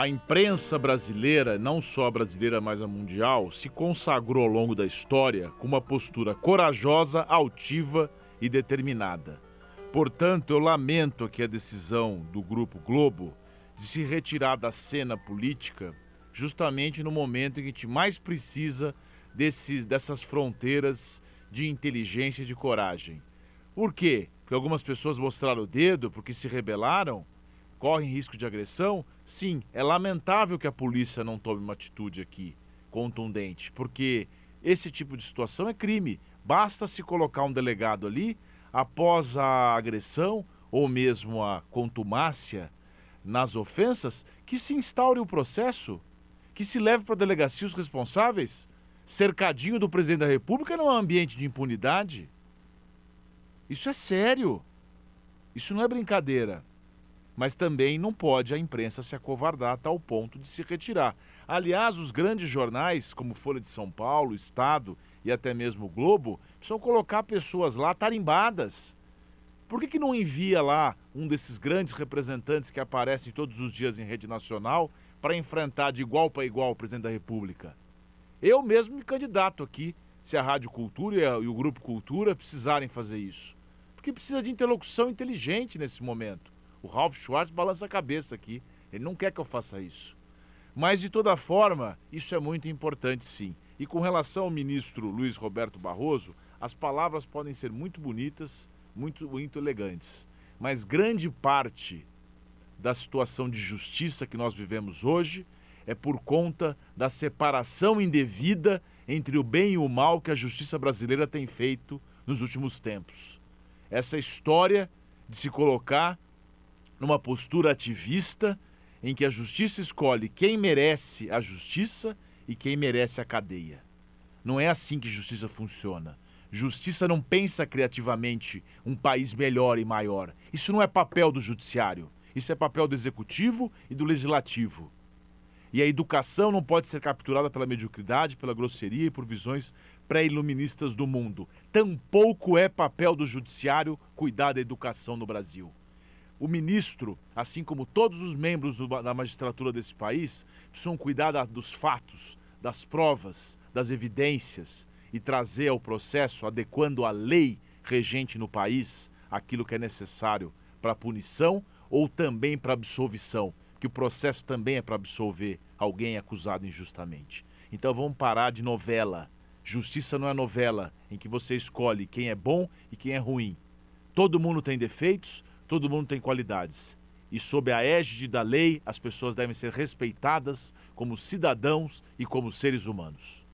A imprensa brasileira, não só a brasileira, mas a mundial, se consagrou ao longo da história com uma postura corajosa, altiva e determinada. Portanto, eu lamento aqui a decisão do Grupo Globo de se retirar da cena política justamente no momento em que a gente mais precisa desses, dessas fronteiras de inteligência e de coragem. Por quê? Porque algumas pessoas mostraram o dedo porque se rebelaram? Correm risco de agressão? Sim, é lamentável que a polícia não tome uma atitude aqui contundente, porque esse tipo de situação é crime. Basta se colocar um delegado ali após a agressão ou mesmo a contumácia nas ofensas, que se instaure o processo, que se leve para a delegacia os responsáveis. Cercadinho do presidente da República não é um ambiente de impunidade. Isso é sério. Isso não é brincadeira mas também não pode a imprensa se acovardar a tal ponto de se retirar. Aliás, os grandes jornais, como Folha de São Paulo, Estado e até mesmo Globo, precisam colocar pessoas lá tarimbadas. Por que, que não envia lá um desses grandes representantes que aparecem todos os dias em rede nacional para enfrentar de igual para igual o presidente da República? Eu mesmo me candidato aqui, se a Rádio Cultura e o Grupo Cultura precisarem fazer isso. Porque precisa de interlocução inteligente nesse momento. O Ralph Schwartz balança a cabeça aqui. Ele não quer que eu faça isso. Mas, de toda forma, isso é muito importante, sim. E com relação ao ministro Luiz Roberto Barroso, as palavras podem ser muito bonitas, muito, muito elegantes. Mas grande parte da situação de justiça que nós vivemos hoje é por conta da separação indevida entre o bem e o mal que a justiça brasileira tem feito nos últimos tempos. Essa história de se colocar numa postura ativista em que a justiça escolhe quem merece a justiça e quem merece a cadeia. Não é assim que justiça funciona. Justiça não pensa criativamente um país melhor e maior. Isso não é papel do judiciário. Isso é papel do executivo e do legislativo. E a educação não pode ser capturada pela mediocridade, pela grosseria e por visões pré-iluministas do mundo. Tampouco é papel do judiciário cuidar da educação no Brasil o ministro, assim como todos os membros do, da magistratura desse país, precisam cuidar da, dos fatos, das provas, das evidências e trazer ao processo, adequando a lei regente no país, aquilo que é necessário para punição ou também para absolvição, que o processo também é para absolver alguém acusado injustamente. Então vamos parar de novela. Justiça não é novela em que você escolhe quem é bom e quem é ruim. Todo mundo tem defeitos, Todo mundo tem qualidades. E sob a égide da lei, as pessoas devem ser respeitadas como cidadãos e como seres humanos.